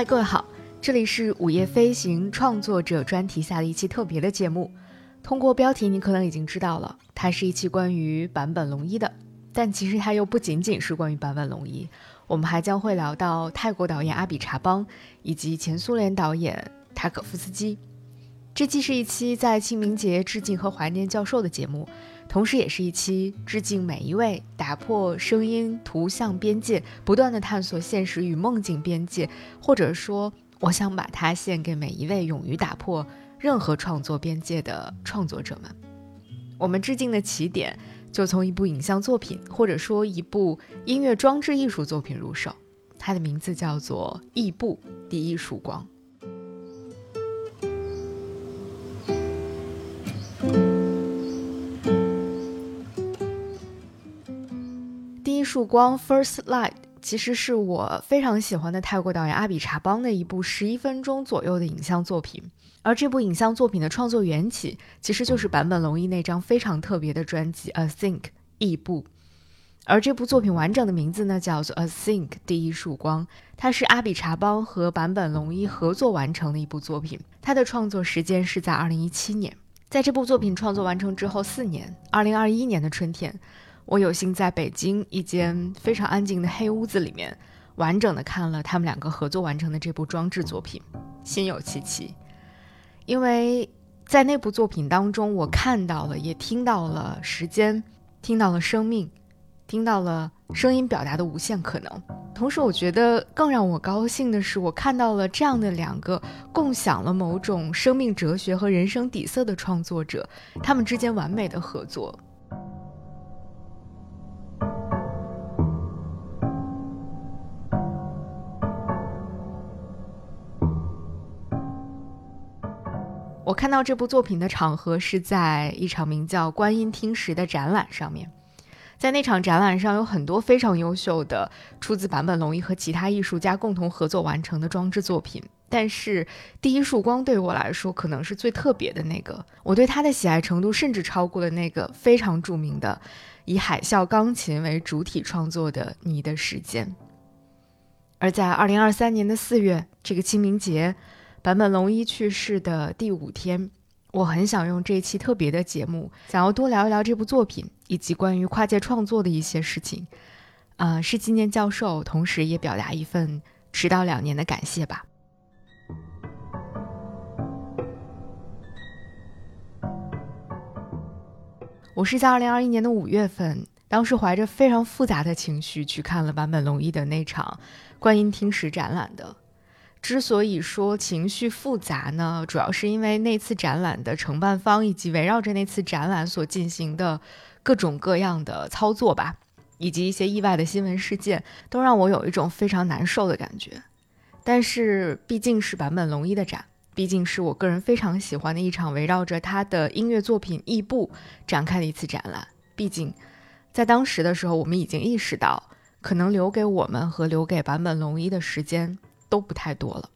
嗨，各位好，这里是午夜飞行创作者专题下的一期特别的节目。通过标题，你可能已经知道了，它是一期关于坂本龙一的。但其实它又不仅仅是关于坂本龙一，我们还将会聊到泰国导演阿比查邦以及前苏联导演塔可夫斯基。这期是一期在清明节致敬和怀念教授的节目，同时也是一期致敬每一位打破声音图像边界、不断的探索现实与梦境边界，或者说，我想把它献给每一位勇于打破任何创作边界的创作者们。我们致敬的起点。就从一部影像作品，或者说一部音乐装置艺术作品入手，它的名字叫做《异步第一束光》。束光 （First Light） 其实是我非常喜欢的泰国导演阿比查邦的一部十一分钟左右的影像作品。而这部影像作品的创作缘起，其实就是坂本龙一那张非常特别的专辑《A Think》异步。而这部作品完整的名字呢，叫做《A Think 第一束光》，它是阿比查邦和坂本龙一合作完成的一部作品。它的创作时间是在二零一七年。在这部作品创作完成之后四年，二零二一年的春天，我有幸在北京一间非常安静的黑屋子里面，完整的看了他们两个合作完成的这部装置作品，心有戚戚。因为在那部作品当中，我看到了，也听到了时间，听到了生命，听到了声音表达的无限可能。同时，我觉得更让我高兴的是，我看到了这样的两个共享了某种生命哲学和人生底色的创作者，他们之间完美的合作。看到这部作品的场合是在一场名叫“观音听石”的展览上面，在那场展览上有很多非常优秀的出自坂本龙一和其他艺术家共同合作完成的装置作品，但是第一束光对我来说可能是最特别的那个，我对它的喜爱程度甚至超过了那个非常著名的以海啸钢琴为主体创作的《你的时间》，而在二零二三年的四月这个清明节。坂本龙一去世的第五天，我很想用这一期特别的节目，想要多聊一聊这部作品以及关于跨界创作的一些事情。呃，是纪念教授，同时也表达一份迟到两年的感谢吧。我是在二零二一年的五月份，当时怀着非常复杂的情绪去看了坂本龙一的那场观音听石展览的。之所以说情绪复杂呢，主要是因为那次展览的承办方以及围绕着那次展览所进行的各种各样的操作吧，以及一些意外的新闻事件，都让我有一种非常难受的感觉。但是毕竟是坂本龙一的展，毕竟是我个人非常喜欢的一场围绕着他的音乐作品《异步》展开的一次展览。毕竟在当时的时候，我们已经意识到，可能留给我们和留给坂本龙一的时间。都不太多了，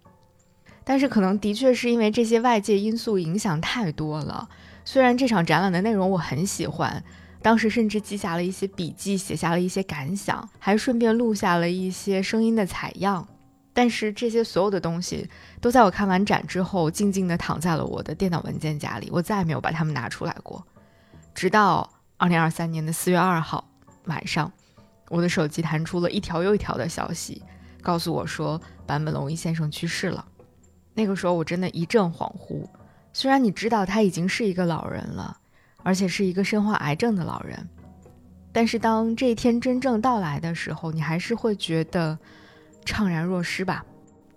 但是可能的确是因为这些外界因素影响太多了。虽然这场展览的内容我很喜欢，当时甚至记下了一些笔记，写下了一些感想，还顺便录下了一些声音的采样。但是这些所有的东西都在我看完展之后，静静地躺在了我的电脑文件夹里，我再也没有把它们拿出来过。直到二零二三年的四月二号晚上，我的手机弹出了一条又一条的消息。告诉我说，坂本龙一先生去世了。那个时候，我真的一阵恍惚。虽然你知道他已经是一个老人了，而且是一个身患癌症的老人，但是当这一天真正到来的时候，你还是会觉得怅然若失吧。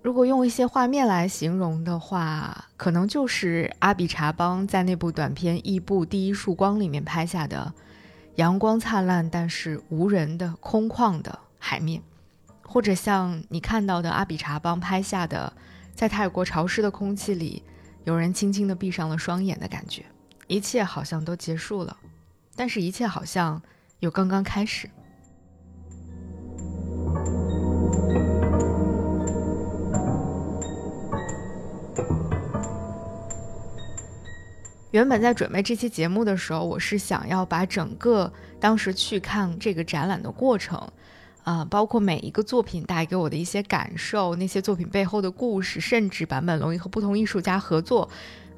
如果用一些画面来形容的话，可能就是阿比查邦在那部短片《异步第一束光》里面拍下的阳光灿烂但是无人的空旷的海面。或者像你看到的阿比查邦拍下的，在泰国潮湿的空气里，有人轻轻地闭上了双眼的感觉，一切好像都结束了，但是一切好像又刚刚开始。原本在准备这期节目的时候，我是想要把整个当时去看这个展览的过程。啊，包括每一个作品带给我的一些感受，那些作品背后的故事，甚至坂本龙一和不同艺术家合作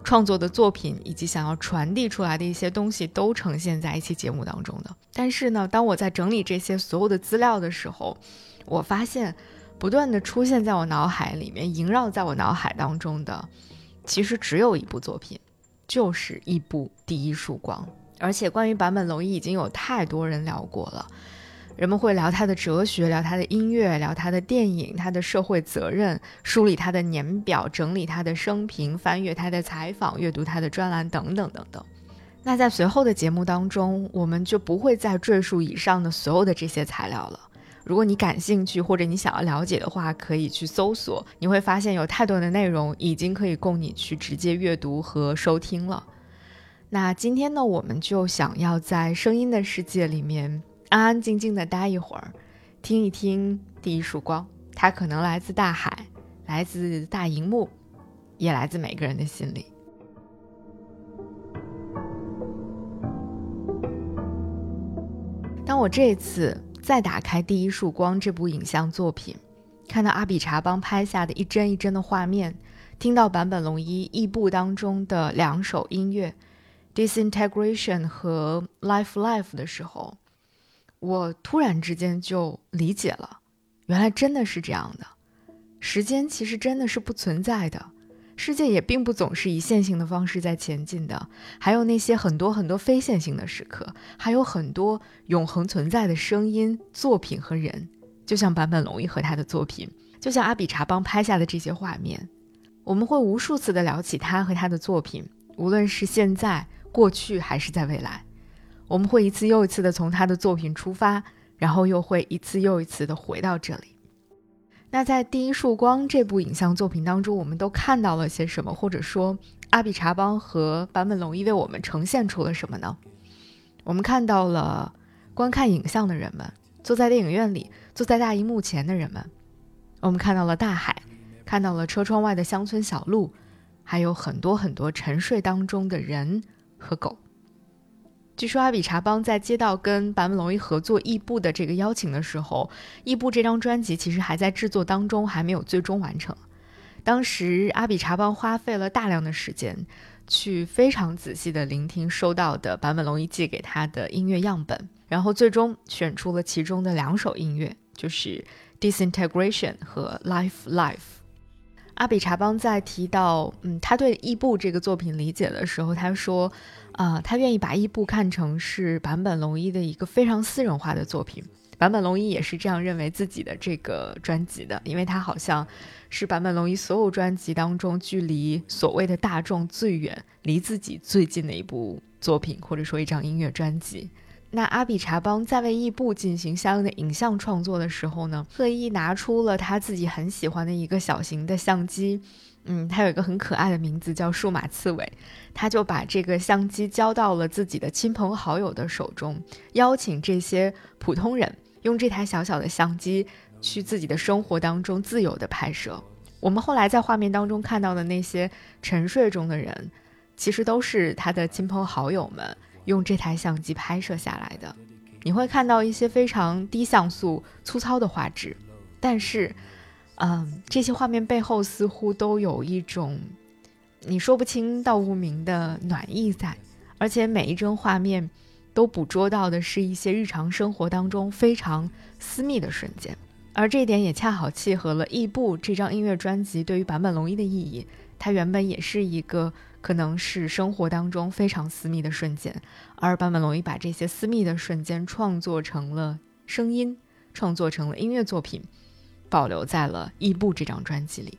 创作的作品，以及想要传递出来的一些东西，都呈现在一期节目当中的。但是呢，当我在整理这些所有的资料的时候，我发现不断的出现在我脑海里面，萦绕在我脑海当中的，其实只有一部作品，就是一部《第一束光》。而且关于坂本龙一，已经有太多人聊过了。人们会聊他的哲学，聊他的音乐，聊他的电影，他的社会责任，梳理他的年表，整理他的生平，翻阅他的采访，阅读他的专栏，等等等等。那在随后的节目当中，我们就不会再赘述以上的所有的这些材料了。如果你感兴趣或者你想要了解的话，可以去搜索，你会发现有太多的内容已经可以供你去直接阅读和收听了。那今天呢，我们就想要在声音的世界里面安安静静的待一会儿，听一听第一束光。它可能来自大海，来自大荧幕，也来自每个人的心里。当我这次再打开《第一束光》这部影像作品，看到阿比查邦拍下的一帧一帧的画面，听到坂本龙一异步当中的两首音乐。disintegration 和 life life 的时候，我突然之间就理解了，原来真的是这样的。时间其实真的是不存在的，世界也并不总是以线性的方式在前进的，还有那些很多很多非线性的时刻，还有很多永恒存在的声音、作品和人，就像坂本龙一和他的作品，就像阿比查邦拍下的这些画面，我们会无数次的聊起他和他的作品，无论是现在。过去还是在未来，我们会一次又一次的从他的作品出发，然后又会一次又一次的回到这里。那在《第一束光》这部影像作品当中，我们都看到了些什么？或者说，阿比查邦和坂本龙一为我们呈现出了什么呢？我们看到了观看影像的人们，坐在电影院里，坐在大荧幕前的人们。我们看到了大海，看到了车窗外的乡村小路，还有很多很多沉睡当中的人。和狗。据说阿比查邦在接到跟坂本龙一合作《异步》的这个邀请的时候，《异步》这张专辑其实还在制作当中，还没有最终完成。当时阿比查邦花费了大量的时间，去非常仔细的聆听收到的坂本龙一寄给他的音乐样本，然后最终选出了其中的两首音乐，就是《Disintegration》和《Life Life》。阿比查邦在提到，嗯，他对《异步》这个作品理解的时候，他说，啊，他愿意把《异步》看成是坂本龙一的一个非常私人化的作品。坂本龙一也是这样认为自己的这个专辑的，因为他好像是坂本龙一所有专辑当中距离所谓的大众最远、离自己最近的一部作品，或者说一张音乐专辑。那阿比查邦在为异步进行相应的影像创作的时候呢，特意拿出了他自己很喜欢的一个小型的相机，嗯，它有一个很可爱的名字叫数码刺猬，他就把这个相机交到了自己的亲朋好友的手中，邀请这些普通人用这台小小的相机去自己的生活当中自由的拍摄。我们后来在画面当中看到的那些沉睡中的人，其实都是他的亲朋好友们。用这台相机拍摄下来的，你会看到一些非常低像素、粗糙的画质，但是，嗯，这些画面背后似乎都有一种你说不清道不明的暖意在，而且每一帧画面都捕捉到的是一些日常生活当中非常私密的瞬间，而这一点也恰好契合了《异步》这张音乐专辑对于坂本龙一的意义，它原本也是一个。可能是生活当中非常私密的瞬间，而坂本龙一把这些私密的瞬间创作成了声音，创作成了音乐作品，保留在了《异步》这张专辑里。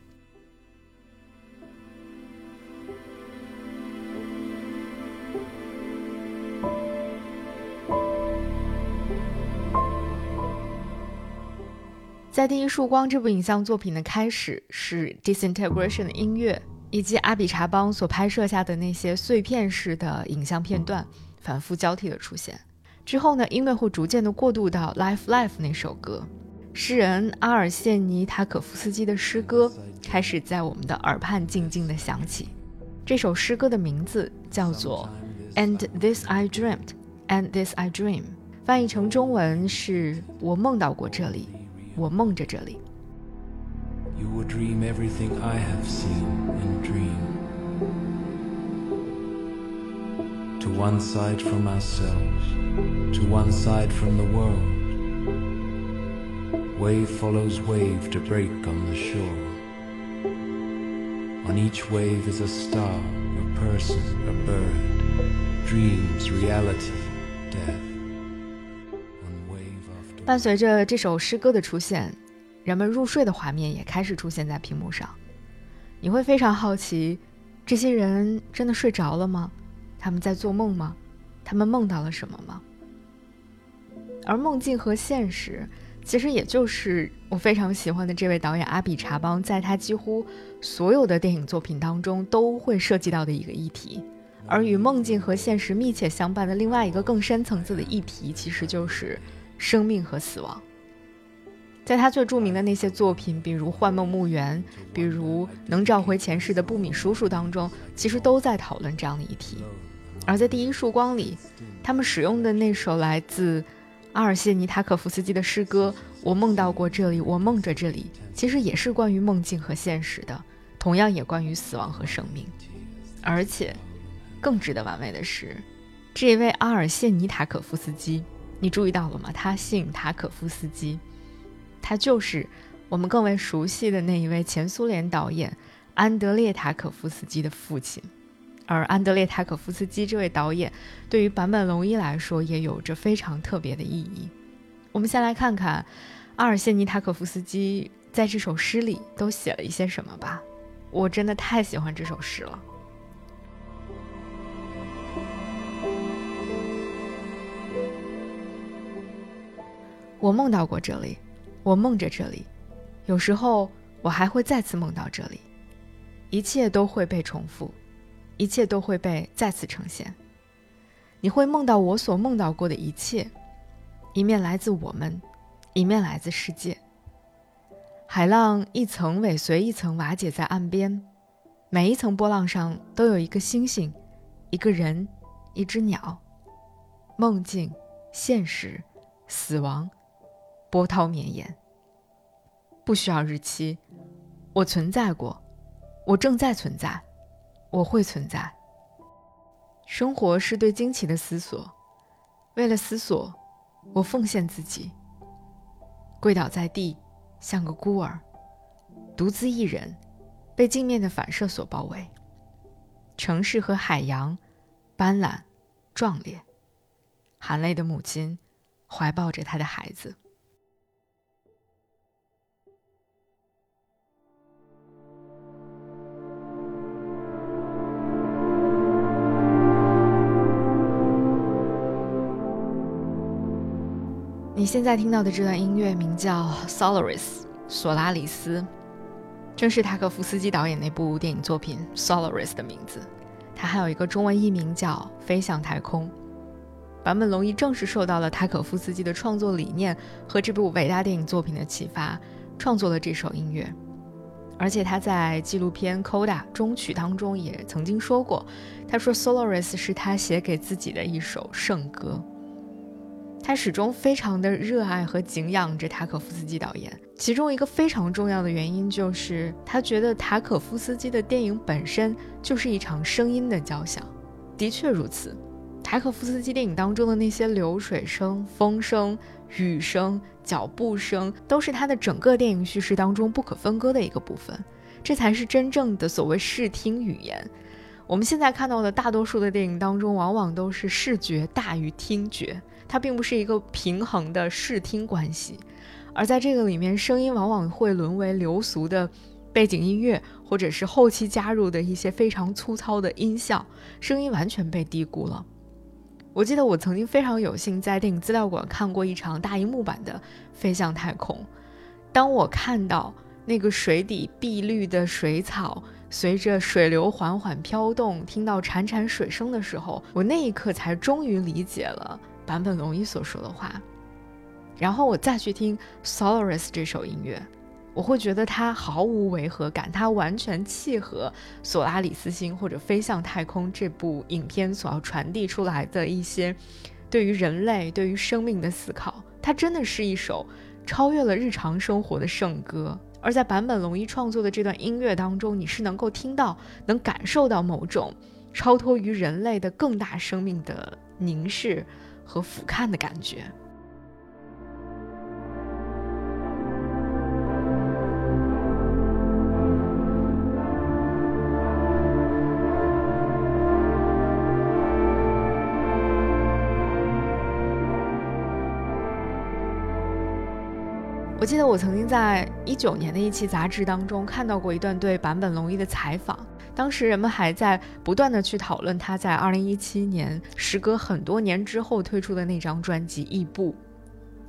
在《第一束光》这部影像作品的开始是 disintegration 的音乐。以及阿比查邦所拍摄下的那些碎片式的影像片段，反复交替的出现。之后呢，音乐会逐渐的过渡到《Life Life》那首歌，诗人阿尔谢尼·塔可夫斯基的诗歌开始在我们的耳畔静静的响起。这首诗歌的名字叫做《And This I Dreamed》，《And This I Dream》，翻译成中文是我梦到过这里，我梦着这里。You will dream everything I have seen and dreamed. To one side from ourselves, to one side from the world. Wave follows wave to break on the shore. On each wave is a star, a person, a bird. Dreams, reality, death. One wave after 伴随着这首诗歌的出现， 人们入睡的画面也开始出现在屏幕上。你会非常好奇，这些人真的睡着了吗？他们在做梦吗？他们梦到了什么吗？而梦境和现实，其实也就是我非常喜欢的这位导演阿比查邦，在他几乎所有的电影作品当中都会涉及到的一个议题。而与梦境和现实密切相伴的另外一个更深层次的议题，其实就是生命和死亡。在他最著名的那些作品，比如《幻梦墓园》，比如《能召回前世的布米叔叔》当中，其实都在讨论这样的议题。而在《第一束光》里，他们使用的那首来自阿尔谢尼·塔可夫斯基的诗歌《我梦到过这里，我梦着这里》，其实也是关于梦境和现实的，同样也关于死亡和生命。而且，更值得玩味的是，这位阿尔谢尼·塔可夫斯基，你注意到了吗？他姓塔可夫斯基。他就是我们更为熟悉的那一位前苏联导演安德烈·塔可夫斯基的父亲，而安德烈·塔可夫斯基这位导演对于坂本龙一来说也有着非常特别的意义。我们先来看看阿尔谢尼·塔可夫斯基在这首诗里都写了一些什么吧。我真的太喜欢这首诗了。我梦到过这里。我梦着这里，有时候我还会再次梦到这里，一切都会被重复，一切都会被再次呈现。你会梦到我所梦到过的一切，一面来自我们，一面来自世界。海浪一层尾随一层瓦解在岸边，每一层波浪上都有一个星星，一个人，一只鸟。梦境，现实，死亡。波涛绵延，不需要日期。我存在过，我正在存在，我会存在。生活是对惊奇的思索，为了思索，我奉献自己，跪倒在地，像个孤儿，独自一人，被镜面的反射所包围。城市和海洋，斑斓，壮烈。含泪的母亲，怀抱着她的孩子。你现在听到的这段音乐名叫《Solaris》，索拉里斯，正是塔可夫斯基导演那部电影作品《Solaris》的名字。它还有一个中文译名叫《飞向太空》。坂本龙一正是受到了塔可夫斯基的创作理念和这部伟大电影作品的启发，创作了这首音乐。而且他在纪录片《Coda》中曲当中也曾经说过，他说《Solaris》是他写给自己的一首圣歌。他始终非常的热爱和敬仰着塔可夫斯基导演，其中一个非常重要的原因就是他觉得塔可夫斯基的电影本身就是一场声音的交响。的确如此，塔可夫斯基电影当中的那些流水声、风声、雨声、脚步声，都是他的整个电影叙事当中不可分割的一个部分。这才是真正的所谓视听语言。我们现在看到的大多数的电影当中，往往都是视觉大于听觉。它并不是一个平衡的视听关系，而在这个里面，声音往往会沦为流俗的背景音乐，或者是后期加入的一些非常粗糙的音效，声音完全被低估了。我记得我曾经非常有幸在电影资料馆看过一场大荧幕版的《飞向太空》，当我看到那个水底碧绿的水草随着水流缓缓飘动，听到潺潺水声的时候，我那一刻才终于理解了。坂本龙一所说的话，然后我再去听《Solaris》这首音乐，我会觉得它毫无违和感，它完全契合《索拉里斯星》或者《飞向太空》这部影片所要传递出来的一些对于人类、对于生命的思考。它真的是一首超越了日常生活的圣歌。而在坂本龙一创作的这段音乐当中，你是能够听到、能感受到某种超脱于人类的更大生命的凝视和俯瞰的感觉。我记得我曾经在一九年的一期杂志当中看到过一段对坂本龙一的采访，当时人们还在不断的去讨论他在二零一七年时隔很多年之后推出的那张专辑《异步》，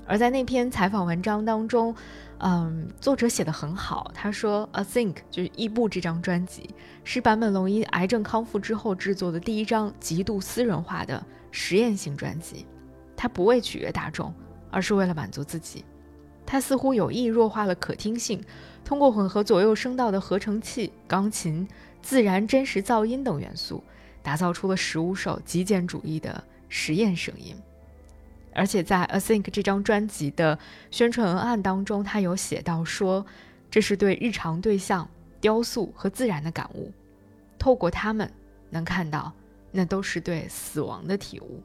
而在那篇采访文章当中，嗯，作者写的很好，他说《A Think》就是《异步》这张专辑是坂本龙一癌症康复之后制作的第一张极度私人化的实验性专辑，他不为取悦大众，而是为了满足自己。他似乎有意弱化了可听性，通过混合左右声道的合成器、钢琴、自然真实噪音等元素，打造出了十五首极简主义的实验声音。而且在《A Think》这张专辑的宣传文案当中，他有写到说，这是对日常对象、雕塑和自然的感悟，透过它们能看到，那都是对死亡的体悟。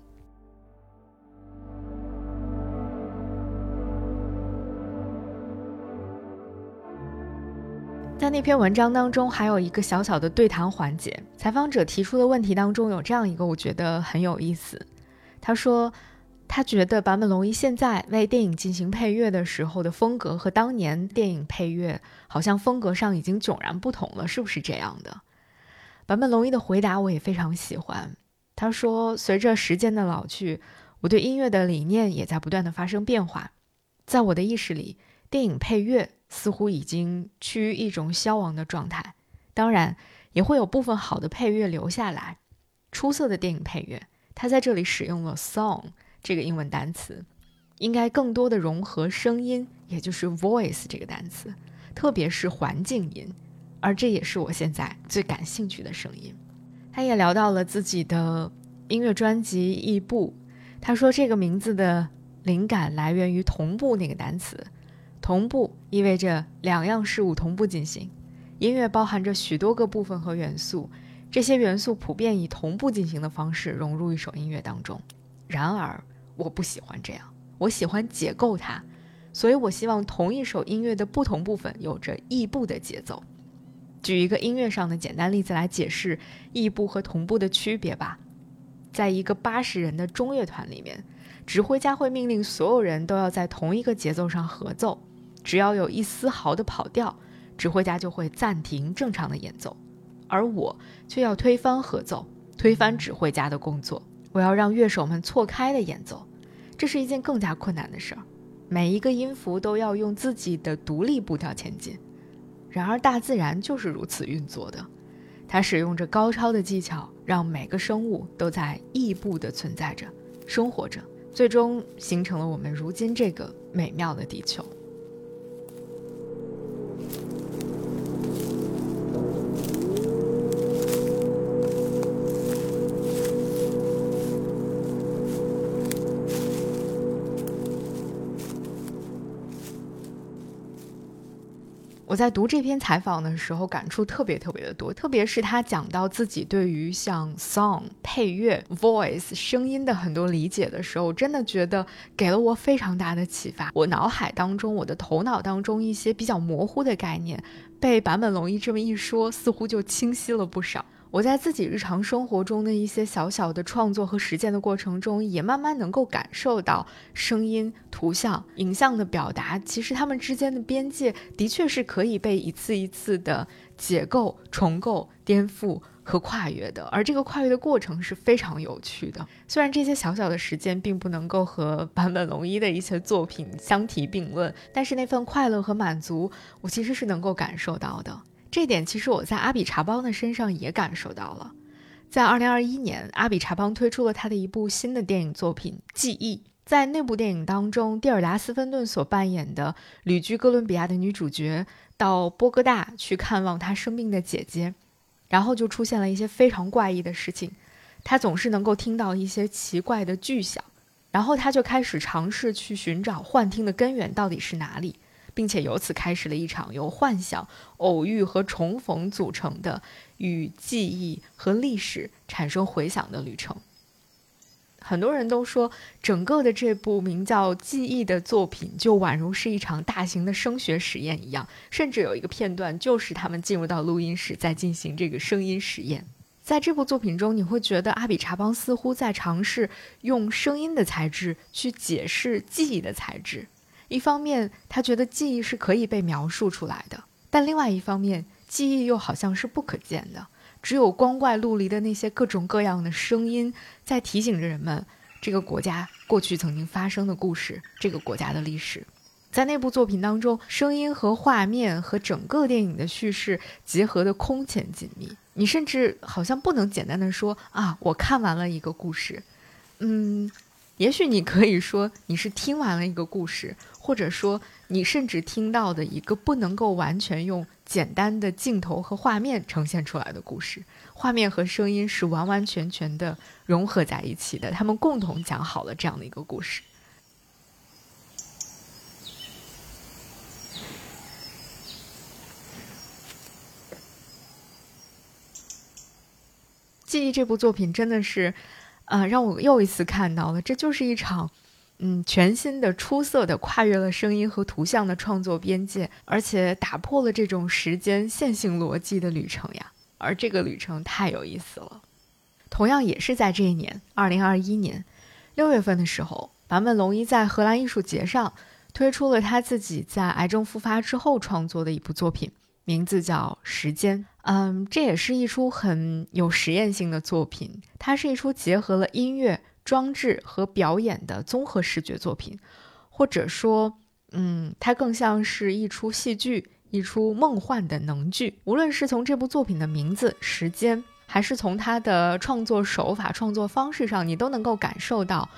在那篇文章当中，还有一个小小的对谈环节。采访者提出的问题当中有这样一个，我觉得很有意思。他说，他觉得坂本龙一现在为电影进行配乐的时候的风格和当年电影配乐好像风格上已经迥然不同了，是不是这样的？坂本龙一的回答我也非常喜欢。他说，随着时间的老去，我对音乐的理念也在不断的发生变化。在我的意识里，电影配乐。似乎已经趋于一种消亡的状态，当然也会有部分好的配乐留下来。出色的电影配乐，它在这里使用了 “song” 这个英文单词，应该更多的融合声音，也就是 “voice” 这个单词，特别是环境音，而这也是我现在最感兴趣的声音。他也聊到了自己的音乐专辑《异步》，他说这个名字的灵感来源于“同步”那个单词。同步意味着两样事物同步进行，音乐包含着许多个部分和元素，这些元素普遍以同步进行的方式融入一首音乐当中。然而，我不喜欢这样，我喜欢解构它，所以我希望同一首音乐的不同部分有着异步的节奏。举一个音乐上的简单例子来解释异步和同步的区别吧。在一个八十人的中乐团里面，指挥家会命令所有人都要在同一个节奏上合奏。只要有一丝毫的跑调，指挥家就会暂停正常的演奏，而我却要推翻合奏，推翻指挥家的工作。我要让乐手们错开的演奏，这是一件更加困难的事儿。每一个音符都要用自己的独立步调前进。然而，大自然就是如此运作的，它使用着高超的技巧，让每个生物都在异步的存在着、生活着，最终形成了我们如今这个美妙的地球。我在读这篇采访的时候，感触特别特别的多，特别是他讲到自己对于像 song 配乐、voice 声音的很多理解的时候，真的觉得给了我非常大的启发。我脑海当中、我的头脑当中一些比较模糊的概念，被坂本龙一这么一说，似乎就清晰了不少。我在自己日常生活中的一些小小的创作和实践的过程中，也慢慢能够感受到声音、图像、影像的表达，其实它们之间的边界的确是可以被一次一次的解构、重构、颠覆和跨越的。而这个跨越的过程是非常有趣的。虽然这些小小的实践并不能够和坂本龙一的一些作品相提并论，但是那份快乐和满足，我其实是能够感受到的。这点其实我在阿比查邦的身上也感受到了。在二零二一年，阿比查邦推出了他的一部新的电影作品《记忆》。在那部电影当中，蒂尔达·斯芬顿所扮演的旅居哥伦比亚的女主角到波哥大去看望她生病的姐姐，然后就出现了一些非常怪异的事情。她总是能够听到一些奇怪的巨响，然后他就开始尝试去寻找幻听的根源到底是哪里，并且由此开始了一场由幻想、偶遇和重逢组成的与记忆和历史产生回响的旅程。很多人都说，整个的这部名叫《记忆》的作品就宛如是一场大型的声学实验一样，甚至有一个片段就是他们进入到录音室在进行这个声音实验。在这部作品中，你会觉得阿比查邦似乎在尝试用声音的材质去解释记忆的材质。一方面，他觉得记忆是可以被描述出来的；但另外一方面，记忆又好像是不可见的。只有光怪陆离的那些各种各样的声音，在提醒着人们这个国家过去曾经发生的故事，这个国家的历史。在那部作品当中，声音和画面和整个电影的叙事结合的空前紧密。你甚至好像不能简单的说啊，我看完了一个故事，嗯，也许你可以说你是听完了一个故事，或者说你甚至听到的一个不能够完全用简单的镜头和画面呈现出来的故事，画面和声音是完完全全的融合在一起的，他们共同讲好了这样的一个故事。记忆这部作品真的是，啊，让我又一次看到了，这就是一场，嗯，全新的、出色的、跨越了声音和图像的创作边界，而且打破了这种时间线性逻辑的旅程呀。而这个旅程太有意思了。同样也是在这一年，二零二一年六月份的时候，坂本龙一在荷兰艺术节上推出了他自己在癌症复发之后创作的一部作品。名字叫《时间》，嗯，这也是一出很有实验性的作品。它是一出结合了音乐、装置和表演的综合视觉作品，或者说，嗯，它更像是一出戏剧，一出梦幻的能剧。无论是从这部作品的名字《时间》，还是从它的创作手法、创作方式上，你都能够感受到。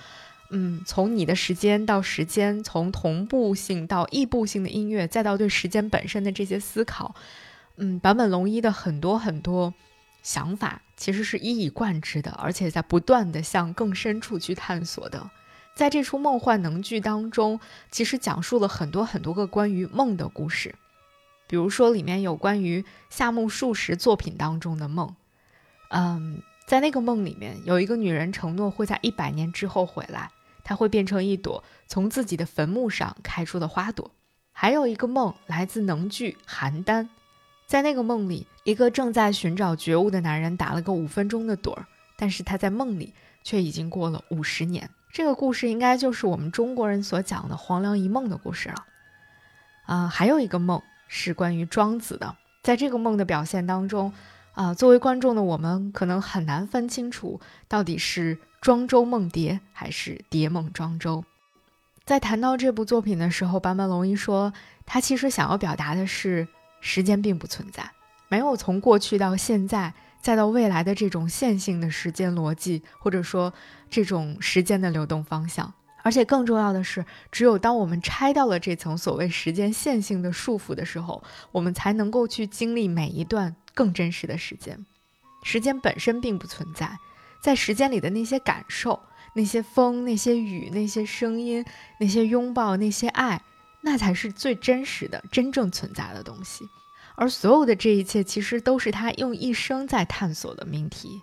嗯，从你的时间到时间，从同步性到异步性的音乐，再到对时间本身的这些思考，嗯，坂本龙一的很多很多想法其实是一以贯之的，而且在不断的向更深处去探索的。在这出梦幻能剧当中，其实讲述了很多很多个关于梦的故事，比如说里面有关于夏目漱石作品当中的梦，嗯，在那个梦里面有一个女人承诺会在一百年之后回来。它会变成一朵从自己的坟墓上开出的花朵。还有一个梦来自能剧《邯郸》，在那个梦里，一个正在寻找觉悟的男人打了个五分钟的盹儿，但是他在梦里却已经过了五十年。这个故事应该就是我们中国人所讲的黄粱一梦的故事了。啊，还有一个梦是关于庄子的，在这个梦的表现当中，啊，作为观众的我们可能很难分清楚到底是。庄周梦蝶还是蝶梦庄周？在谈到这部作品的时候，坂本龙一说，他其实想要表达的是，时间并不存在，没有从过去到现在再到未来的这种线性的时间逻辑，或者说这种时间的流动方向。而且更重要的是，只有当我们拆掉了这层所谓时间线性的束缚的时候，我们才能够去经历每一段更真实的时间。时间本身并不存在。在时间里的那些感受，那些风，那些雨，那些声音，那些拥抱，那些爱，那才是最真实的、真正存在的东西。而所有的这一切，其实都是他用一生在探索的命题。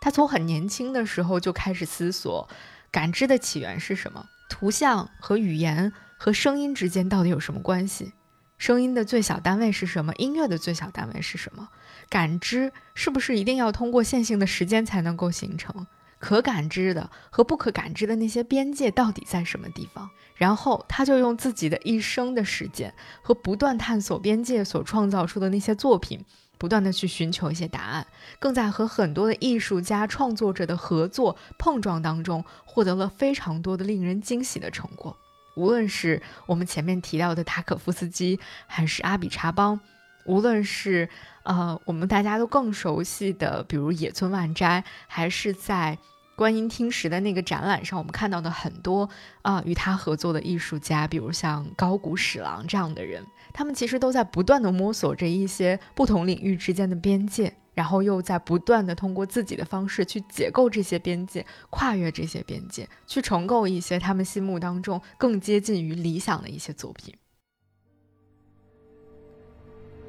他从很年轻的时候就开始思索，感知的起源是什么？图像和语言和声音之间到底有什么关系？声音的最小单位是什么？音乐的最小单位是什么？感知是不是一定要通过线性的时间才能够形成？可感知的和不可感知的那些边界到底在什么地方？然后他就用自己的一生的时间和不断探索边界所创造出的那些作品，不断的去寻求一些答案，更在和很多的艺术家创作者的合作碰撞当中，获得了非常多的令人惊喜的成果。无论是我们前面提到的塔可夫斯基，还是阿比查邦，无论是呃我们大家都更熟悉的，比如野村万斋，还是在观音听石的那个展览上，我们看到的很多啊与他合作的艺术家，比如像高谷史郎这样的人，他们其实都在不断的摸索着一些不同领域之间的边界，然后又在不断的通过自己的方式去解构这些边界，跨越这些边界，去重构一些他们心目当中更接近于理想的一些作品。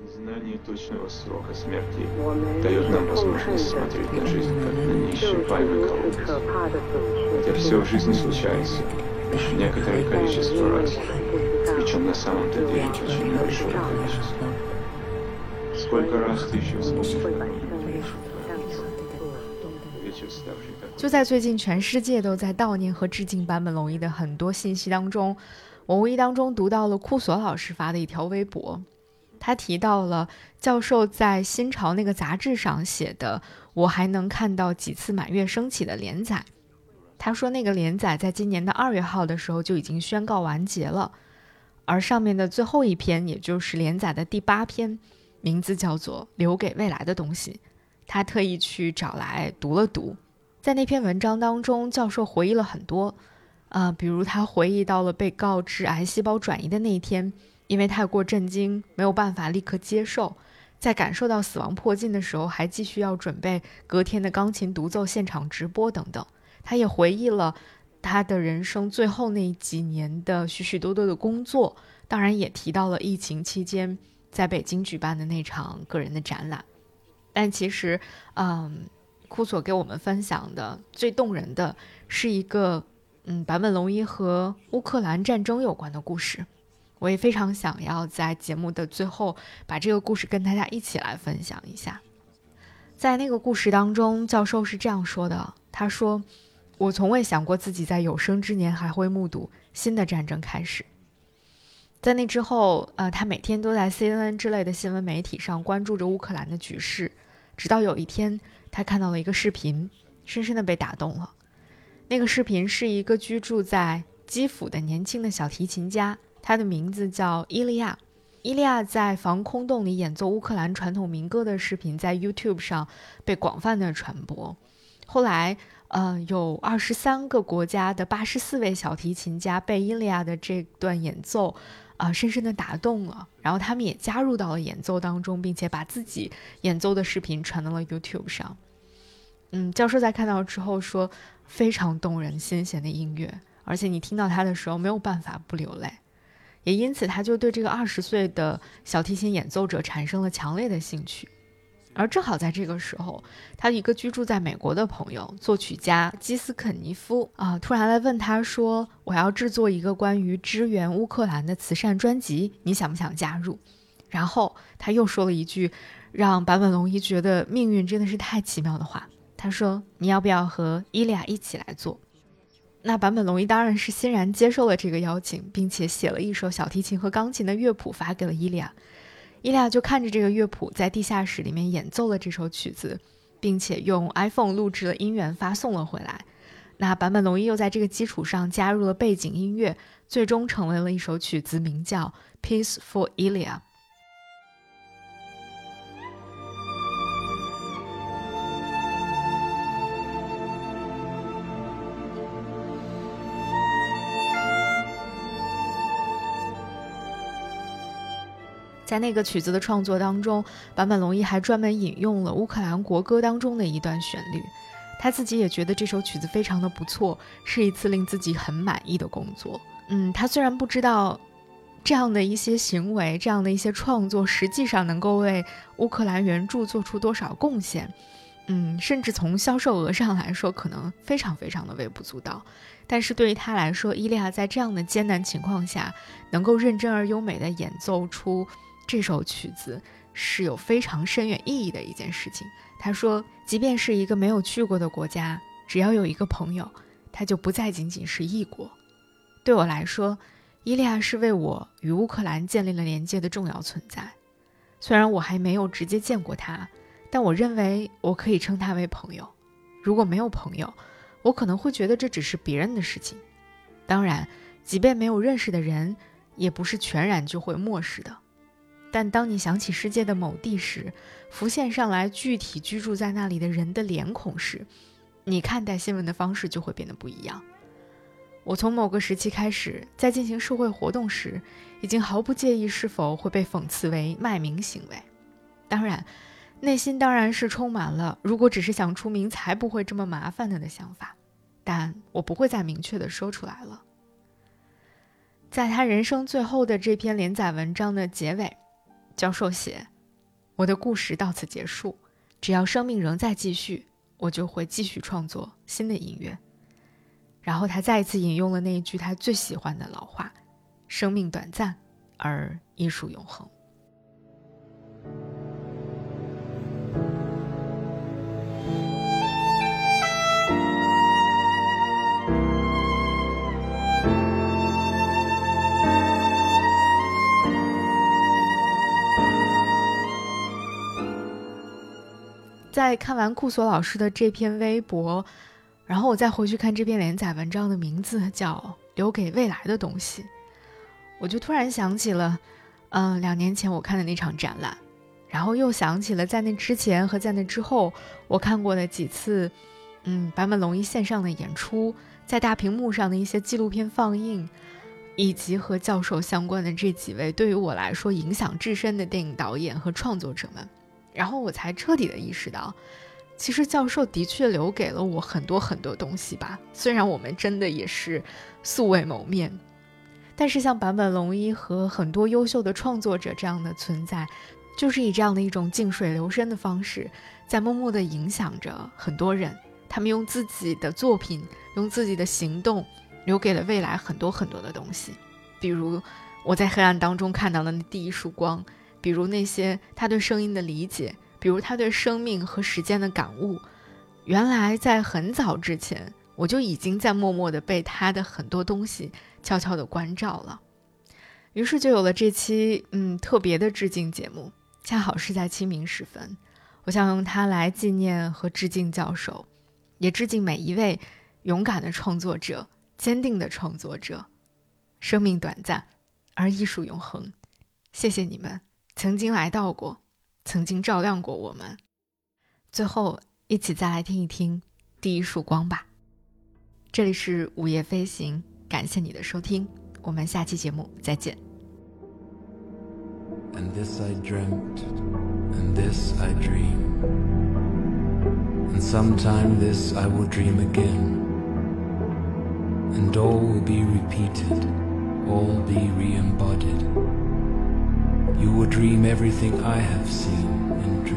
Знание точного срока смерти дает нам возможность смотреть на жизнь как на неисчерпаемый колодец. Хотя все в жизни случается некоторое количество раз, причем на самом-то деле очень большое количество. Сколько раз ты еще вспомнишь вечер, ставший такой 就在最近，全世界都在悼念和致敬坂本龙一的很多信息当中，我无意当中读到了库索老师发的一条微博，他提到了教授在《新潮》那个杂志上写的“我还能看到几次满月升起”的连载。他说那个连载在今年的二月号的时候就已经宣告完结了，而上面的最后一篇，也就是连载的第八篇， 名字叫做《留给未来的东西》。他特意去找来读了读，在那篇文章当中，教授回忆了很多，啊、比如他回忆到了被告知癌细胞转移的那一天，因为太过震惊，没有办法立刻接受，在感受到死亡迫近的时候，还继续要准备隔天的钢琴独奏现场直播等等。他也回忆了他的人生最后那几年的许许多多的工作，当然也提到了疫情期间在北京举办的那场个人的展览。但其实，嗯，库索给我们分享的最动人的是一个，嗯，坂本龙一和乌克兰战争有关的故事。我也非常想要在节目的最后把这个故事跟大家一起来分享一下。在那个故事当中，教授是这样说的：“他说，我从未想过自己在有生之年还会目睹新的战争开始。在那之后，呃，他每天都在 CNN 之类的新闻媒体上关注着乌克兰的局势。直到有一天，他看到了一个视频，深深的被打动了。那个视频是一个居住在基辅的年轻的小提琴家，他的名字叫伊利亚。伊利亚在防空洞里演奏乌克兰传统民歌的视频在 YouTube 上被广泛的传播。后来，呃，有二十三个国家的八十四位小提琴家被伊利亚的这段演奏啊、深深的打动了，然后他们也加入到了演奏当中，并且把自己演奏的视频传到了 YouTube 上。嗯，教授在看到之后说，非常动人心弦的音乐，而且你听到它的时候没有办法不流泪，也因此他就对这个二十岁的小提琴演奏者产生了强烈的兴趣。而正好在这个时候，他一个居住在美国的朋友，作曲家基斯肯尼夫啊，突然来问他说：“我要制作一个关于支援乌克兰的慈善专辑，你想不想加入？”然后他又说了一句让坂本龙一觉得命运真的是太奇妙的话，他说：“你要不要和伊利亚一起来做？”那坂本龙一当然是欣然接受了这个邀请，并且写了一首小提琴和钢琴的乐谱发给了伊利亚。伊利亚就看着这个乐谱，在地下室里面演奏了这首曲子，并且用 iPhone 录制了音源发送了回来。那坂本龙一又在这个基础上加入了背景音乐，最终成为了一首曲子，名叫《Peace for Ilya》。在那个曲子的创作当中，坂本龙一还专门引用了乌克兰国歌当中的一段旋律。他自己也觉得这首曲子非常的不错，是一次令自己很满意的工作。嗯，他虽然不知道这样的一些行为、这样的一些创作，实际上能够为乌克兰援助做出多少贡献，嗯，甚至从销售额上来说，可能非常非常的微不足道。但是对于他来说，伊利亚在这样的艰难情况下，能够认真而优美的演奏出这首曲子，是有非常深远意义的一件事情。他说，即便是一个没有去过的国家，只要有一个朋友，他就不再仅仅是异国。对我来说，伊利亚是为我与乌克兰建立了连接的重要存在。虽然我还没有直接见过他，但我认为我可以称他为朋友。如果没有朋友，我可能会觉得这只是别人的事情。当然，即便没有认识的人，也不是全然就会漠视的。但当你想起世界的某地时，浮现上来具体居住在那里的人的脸孔时，你看待新闻的方式就会变得不一样。我从某个时期开始，在进行社会活动时，已经毫不介意是否会被讽刺为卖名行为。当然，内心当然是充满了“如果只是想出名，才不会这么麻烦的”的想法，但我不会再明确的说出来了。在他人生最后的这篇连载文章的结尾，教授写：“我的故事到此结束，只要生命仍在继续，我就会继续创作新的音乐。”然后他再一次引用了那一句他最喜欢的老话：“生命短暂，而艺术永恒。”在看完库索老师的这篇微博，然后我再回去看这篇连载文章的名字叫《留给未来的东西》，我就突然想起了，嗯，两年前我看的那场展览，然后又想起了在那之前和在那之后我看过的几次，嗯，坂本龙一线上的演出，在大屏幕上的一些纪录片放映，以及和教授相关的这几位对于我来说影响至深的电影导演和创作者们。然后我才彻底的意识到，其实教授的确留给了我很多很多东西吧。虽然我们真的也是素未谋面，但是像坂本龙一和很多优秀的创作者这样的存在，就是以这样的一种静水流深的方式，在默默的影响着很多人。他们用自己的作品，用自己的行动，留给了未来很多很多的东西。比如我在黑暗当中看到了那第一束光。比如那些他对声音的理解，比如他对生命和时间的感悟，原来在很早之前，我就已经在默默的被他的很多东西悄悄的关照了。于是就有了这期嗯特别的致敬节目，恰好是在清明时分，我想用它来纪念和致敬教授，也致敬每一位勇敢的创作者、坚定的创作者。生命短暂，而艺术永恒。谢谢你们。曾经来到过，曾经照亮过我们。最后，一起再来听一听第一束光吧。这里是午夜飞行，感谢你的收听，我们下期节目再见。You will dream everything I have seen and dreamed.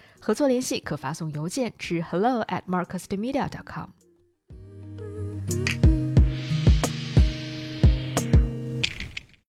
合作联系可发送邮件至 hello at marcus dimitria dot com